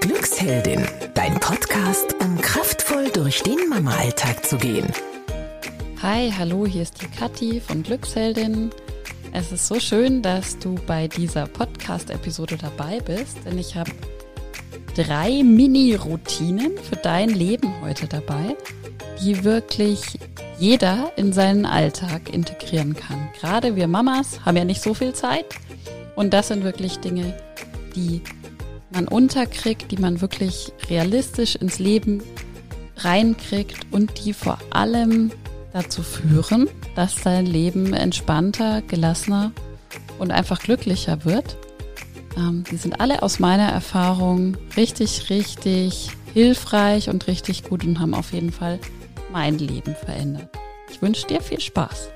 Glücksheldin, dein Podcast, um kraftvoll durch den Mama-Alltag zu gehen. Hi, hallo, hier ist die Kathi von Glücksheldin. Es ist so schön, dass du bei dieser Podcast-Episode dabei bist, denn ich habe drei Mini-Routinen für dein Leben heute dabei, die wirklich jeder in seinen Alltag integrieren kann. Gerade wir Mamas haben ja nicht so viel Zeit und das sind wirklich Dinge, die man unterkriegt, die man wirklich realistisch ins Leben reinkriegt und die vor allem dazu führen, dass dein Leben entspannter, gelassener und einfach glücklicher wird. Ähm, die sind alle aus meiner Erfahrung richtig, richtig hilfreich und richtig gut und haben auf jeden Fall mein Leben verändert. Ich wünsche dir viel Spaß.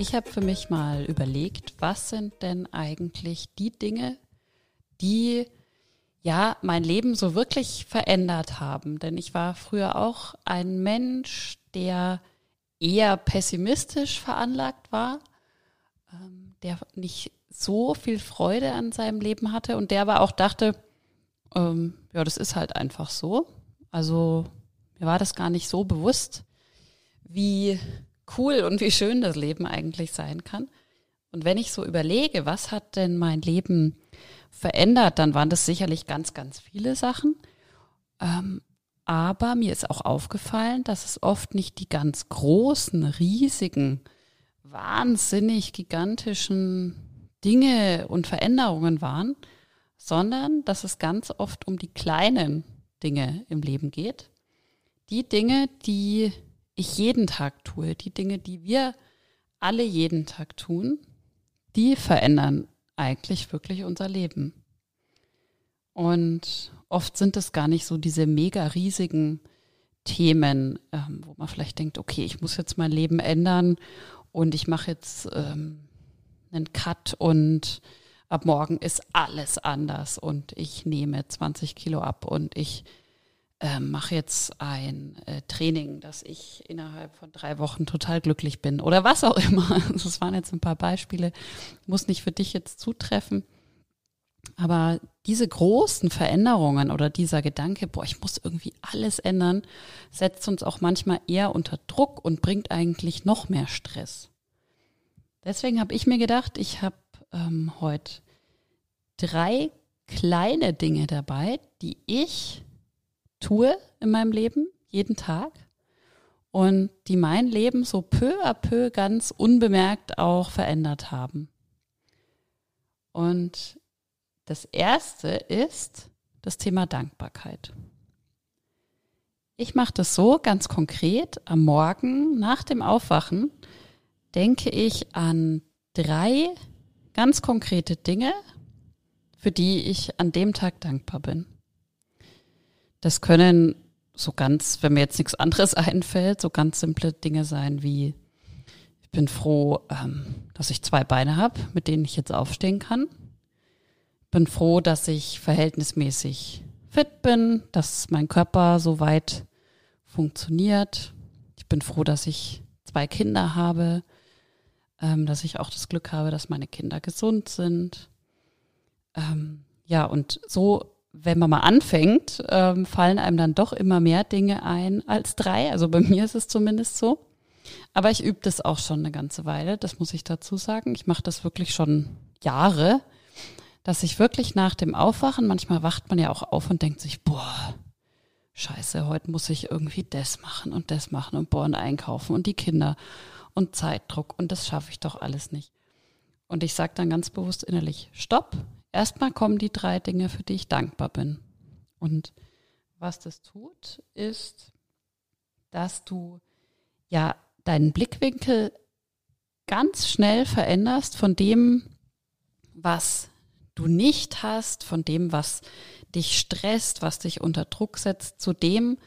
Ich habe für mich mal überlegt, was sind denn eigentlich die Dinge, die ja mein Leben so wirklich verändert haben. Denn ich war früher auch ein Mensch, der eher pessimistisch veranlagt war, ähm, der nicht so viel Freude an seinem Leben hatte und der aber auch dachte, ähm, ja, das ist halt einfach so. Also mir war das gar nicht so bewusst, wie cool und wie schön das Leben eigentlich sein kann. Und wenn ich so überlege, was hat denn mein Leben verändert, dann waren das sicherlich ganz, ganz viele Sachen. Ähm, aber mir ist auch aufgefallen, dass es oft nicht die ganz großen, riesigen, wahnsinnig gigantischen Dinge und Veränderungen waren, sondern dass es ganz oft um die kleinen Dinge im Leben geht. Die Dinge, die ich jeden Tag tue, die Dinge, die wir alle jeden Tag tun, die verändern eigentlich wirklich unser Leben. Und oft sind es gar nicht so diese mega riesigen Themen, ähm, wo man vielleicht denkt, okay, ich muss jetzt mein Leben ändern und ich mache jetzt ähm, einen Cut und ab morgen ist alles anders und ich nehme 20 Kilo ab und ich äh, mache jetzt ein äh, Training, dass ich innerhalb von drei Wochen total glücklich bin oder was auch immer. Das waren jetzt ein paar Beispiele, muss nicht für dich jetzt zutreffen. Aber diese großen Veränderungen oder dieser Gedanke, boah, ich muss irgendwie alles ändern, setzt uns auch manchmal eher unter Druck und bringt eigentlich noch mehr Stress. Deswegen habe ich mir gedacht, ich habe ähm, heute drei kleine Dinge dabei, die ich tue in meinem Leben, jeden Tag, und die mein Leben so peu à peu ganz unbemerkt auch verändert haben. Und das erste ist das Thema Dankbarkeit. Ich mache das so ganz konkret. Am Morgen nach dem Aufwachen denke ich an drei ganz konkrete Dinge, für die ich an dem Tag dankbar bin. Das können so ganz, wenn mir jetzt nichts anderes einfällt, so ganz simple Dinge sein wie, ich bin froh, ähm, dass ich zwei Beine habe, mit denen ich jetzt aufstehen kann. Bin froh, dass ich verhältnismäßig fit bin, dass mein Körper so weit funktioniert. Ich bin froh, dass ich zwei Kinder habe, ähm, dass ich auch das Glück habe, dass meine Kinder gesund sind. Ähm, ja, und so wenn man mal anfängt, ähm, fallen einem dann doch immer mehr Dinge ein als drei. Also bei mir ist es zumindest so. Aber ich übe das auch schon eine ganze Weile, das muss ich dazu sagen. Ich mache das wirklich schon Jahre, dass ich wirklich nach dem Aufwachen, manchmal wacht man ja auch auf und denkt sich, boah, scheiße, heute muss ich irgendwie das machen und das machen und boah, und einkaufen und die Kinder und Zeitdruck und das schaffe ich doch alles nicht. Und ich sage dann ganz bewusst innerlich, stopp, erstmal kommen die drei Dinge, für die ich dankbar bin. Und was das tut, ist, dass du ja deinen Blickwinkel ganz schnell veränderst von dem, was du nicht hast, von dem, was dich stresst, was dich unter Druck setzt, zu dem,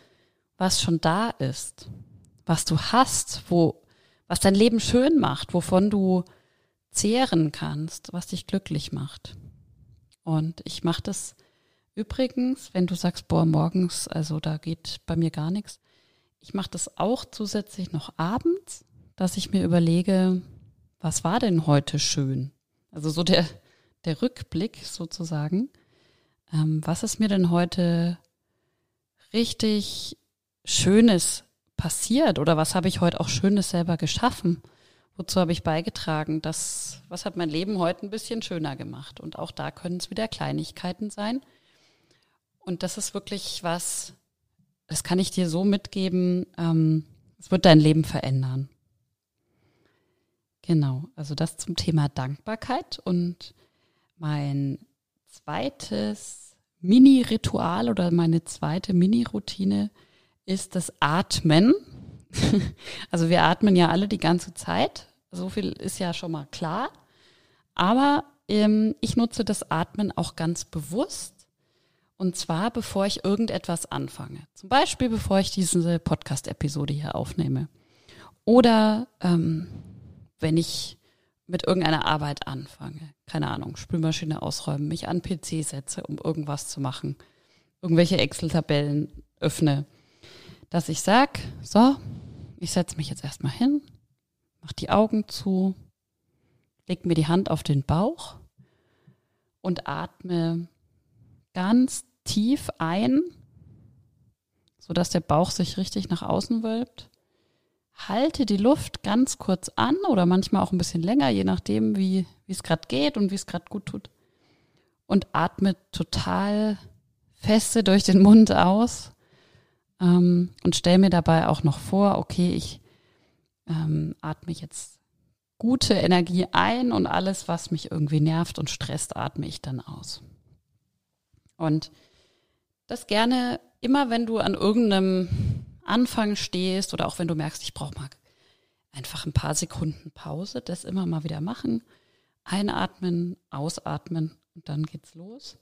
was schon da ist, was du hast, wo, was dein Leben schön macht, wovon du zehren kannst, was dich glücklich macht. Und ich mache das übrigens, wenn du sagst, boah, morgens, also da geht bei mir gar nichts. Ich mache das auch zusätzlich noch abends, dass ich mir überlege, was war denn heute schön? Also so der, der Rückblick sozusagen. Ähm, was ist mir denn heute richtig Schönes passiert oder was habe ich heute auch Schönes selber geschaffen? Wozu habe ich beigetragen? Das, was hat mein Leben heute ein bisschen schöner gemacht? Und auch da können es wieder Kleinigkeiten sein. Und das ist wirklich was, das kann ich dir so mitgeben, ähm, es wird dein Leben verändern. Genau, also das zum Thema Dankbarkeit. Und mein zweites Mini-Ritual oder meine zweite Mini-Routine ist das Atmen. also wir atmen ja alle die ganze Zeit. So viel ist ja schon mal klar. Aber ähm, ich nutze das Atmen auch ganz bewusst. Und zwar, bevor ich irgendetwas anfange. Zum Beispiel, bevor ich diese Podcast-Episode hier aufnehme. Oder ähm, wenn ich mit irgendeiner Arbeit anfange. Keine Ahnung, Spülmaschine ausräumen, mich an PC setze, um irgendwas zu machen. Irgendwelche Excel-Tabellen öffne. Dass ich sag, so, ich setze mich jetzt erstmal hin, mach die Augen zu, leg mir die Hand auf den Bauch und atme ganz tief ein, sodass der Bauch sich richtig nach außen wölbt. Halte die Luft ganz kurz an oder manchmal auch ein bisschen länger, je nachdem, wie es gerade geht und wie es gerade gut tut. Und atme total feste durch den Mund aus ähm, und stell mir dabei auch noch vor, okay, ich ähm, atme jetzt gute Energie ein und alles, was mich irgendwie nervt und stresst, atme ich dann aus. Und das gerne immer, wenn du an irgendeinem Anfang stehst oder auch wenn du merkst, ich brauche mal einfach ein paar Sekunden Pause, das immer mal wieder machen. Einatmen, ausatmen und dann geht's los.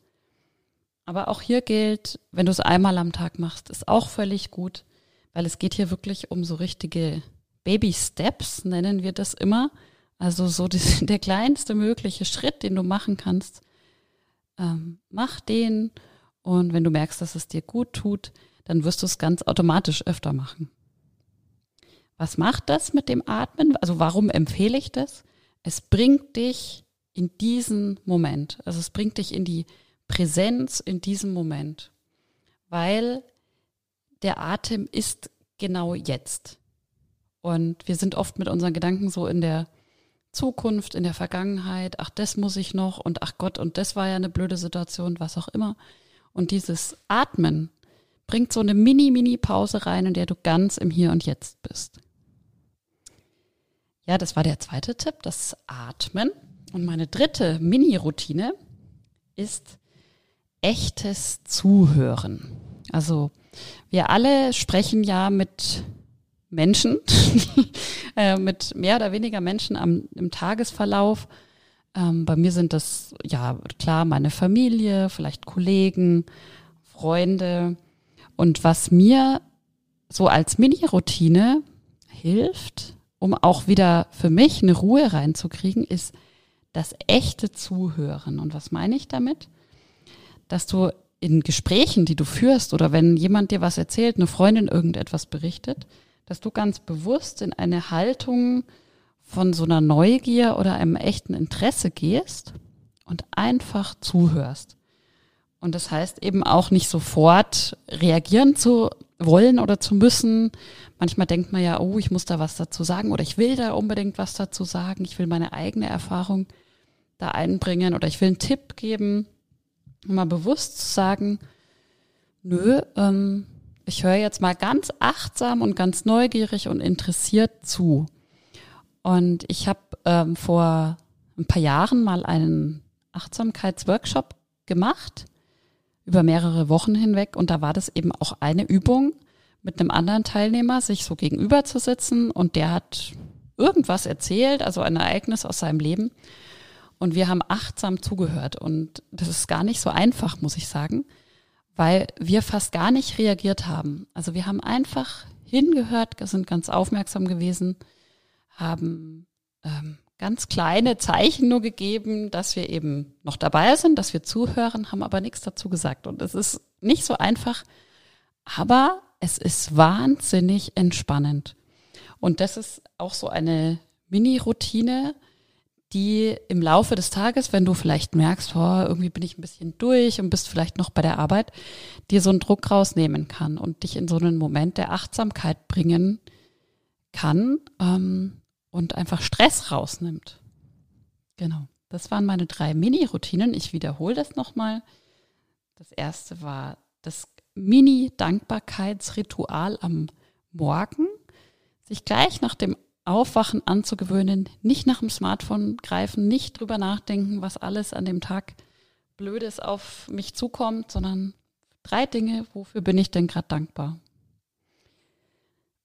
Aber auch hier gilt, wenn du es einmal am Tag machst, ist auch völlig gut, weil es geht hier wirklich um so richtige Baby Steps, nennen wir das immer. Also so die, der kleinste mögliche Schritt, den du machen kannst. Ähm, mach den und wenn du merkst, dass es dir gut tut, dann wirst du es ganz automatisch öfter machen. Was macht das mit dem Atmen? Also warum empfehle ich das? Es bringt dich in diesen Moment. Also es bringt dich in die Präsenz in diesem Moment. Weil der Atem ist genau jetzt. Und wir sind oft mit unseren Gedanken so in der Zukunft, in der Vergangenheit, ach, das muss ich noch und ach Gott, und das war ja eine blöde Situation, was auch immer. Und dieses Atmen bringt so eine Mini-Mini-Pause rein, in der du ganz im Hier und Jetzt bist. Ja, das war der zweite Tipp, das Atmen. Und meine dritte Mini-Routine ist echtes Zuhören. Also wir alle sprechen ja mit Menschen, äh, mit mehr oder weniger Menschen am, im Tagesverlauf ähm, bei mir sind das, ja, klar, meine Familie, vielleicht Kollegen, Freunde. Und was mir so als Mini-Routine hilft, um auch wieder für mich eine Ruhe reinzukriegen, ist das echte Zuhören. Und was meine ich damit? Dass du in Gesprächen, die du führst oder wenn jemand dir was erzählt, eine Freundin irgendetwas berichtet, dass du ganz bewusst in eine Haltung von so einer Neugier oder einem echten Interesse gehst und einfach zuhörst. Und das heißt eben auch nicht sofort reagieren zu wollen oder zu müssen. Manchmal denkt man ja, oh, ich muss da was dazu sagen oder ich will da unbedingt was dazu sagen. Ich will meine eigene Erfahrung da einbringen oder ich will einen Tipp geben. Mal bewusst zu sagen, nö, ähm, ich höre jetzt mal ganz achtsam und ganz neugierig und interessiert zu. Und ich habe ähm, vor ein paar Jahren mal einen Achtsamkeitsworkshop gemacht über mehrere Wochen hinweg. Und da war das eben auch eine Übung mit einem anderen Teilnehmer, sich so gegenüber zu sitzen. Und der hat irgendwas erzählt, also ein Ereignis aus seinem Leben. Und wir haben achtsam zugehört. Und das ist gar nicht so einfach, muss ich sagen, weil wir fast gar nicht reagiert haben. Also wir haben einfach hingehört, sind ganz aufmerksam gewesen haben ähm, ganz kleine Zeichen nur gegeben, dass wir eben noch dabei sind, dass wir zuhören, haben aber nichts dazu gesagt. Und es ist nicht so einfach, aber es ist wahnsinnig entspannend. Und das ist auch so eine Mini-Routine, die im Laufe des Tages, wenn du vielleicht merkst, oh, irgendwie bin ich ein bisschen durch und bist vielleicht noch bei der Arbeit, dir so einen Druck rausnehmen kann und dich in so einen Moment der Achtsamkeit bringen kann ähm, und einfach Stress rausnimmt. Genau. Das waren meine drei Mini-Routinen. Ich wiederhole das nochmal. Das erste war das Mini-Dankbarkeitsritual am Morgen, sich gleich nach dem Aufwachen anzugewöhnen, nicht nach dem Smartphone greifen, nicht drüber nachdenken, was alles an dem Tag Blödes auf mich zukommt, sondern drei Dinge, wofür bin ich denn gerade dankbar?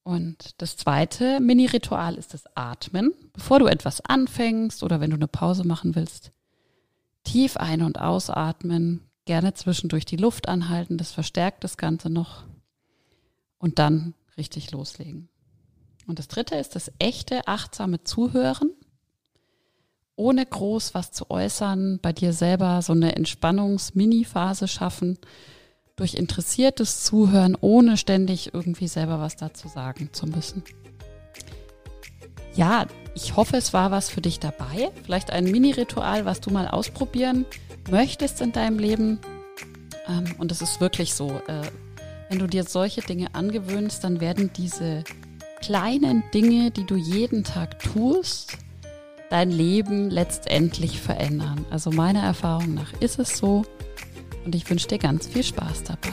Und das zweite Mini-Ritual ist das Atmen. Bevor du etwas anfängst oder wenn du eine Pause machen willst, tief ein- und ausatmen, gerne zwischendurch die Luft anhalten, das verstärkt das Ganze noch und dann richtig loslegen. Und das dritte ist das echte, achtsame Zuhören, ohne groß was zu äußern, bei dir selber so eine Entspannungs-Mini-Phase schaffen, durch interessiertes Zuhören, ohne ständig irgendwie selber was dazu sagen zu müssen. Ja, ich hoffe, es war was für dich dabei. Vielleicht ein Mini-Ritual, was du mal ausprobieren möchtest in deinem Leben. Ähm, und es ist wirklich so, äh, wenn du dir solche Dinge angewöhnst, dann werden diese kleinen Dinge, die du jeden Tag tust, dein Leben letztendlich verändern. Also meiner Erfahrung nach ist es so und ich wünsche dir ganz viel Spaß dabei.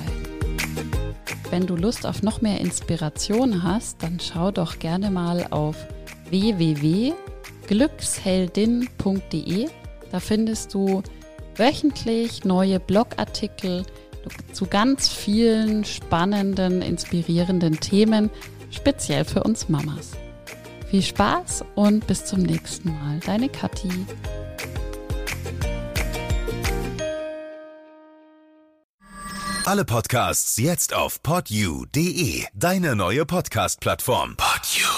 Wenn du Lust auf noch mehr Inspiration hast, dann schau doch gerne mal auf www.glücksheldin.de. Da findest du wöchentlich neue Blogartikel zu ganz vielen spannenden, inspirierenden Themen speziell für uns Mamas. Viel Spaß und bis zum nächsten Mal. Deine Kathi. Alle Podcasts jetzt auf podyou.de, deine neue Podcast-Plattform. Podyou.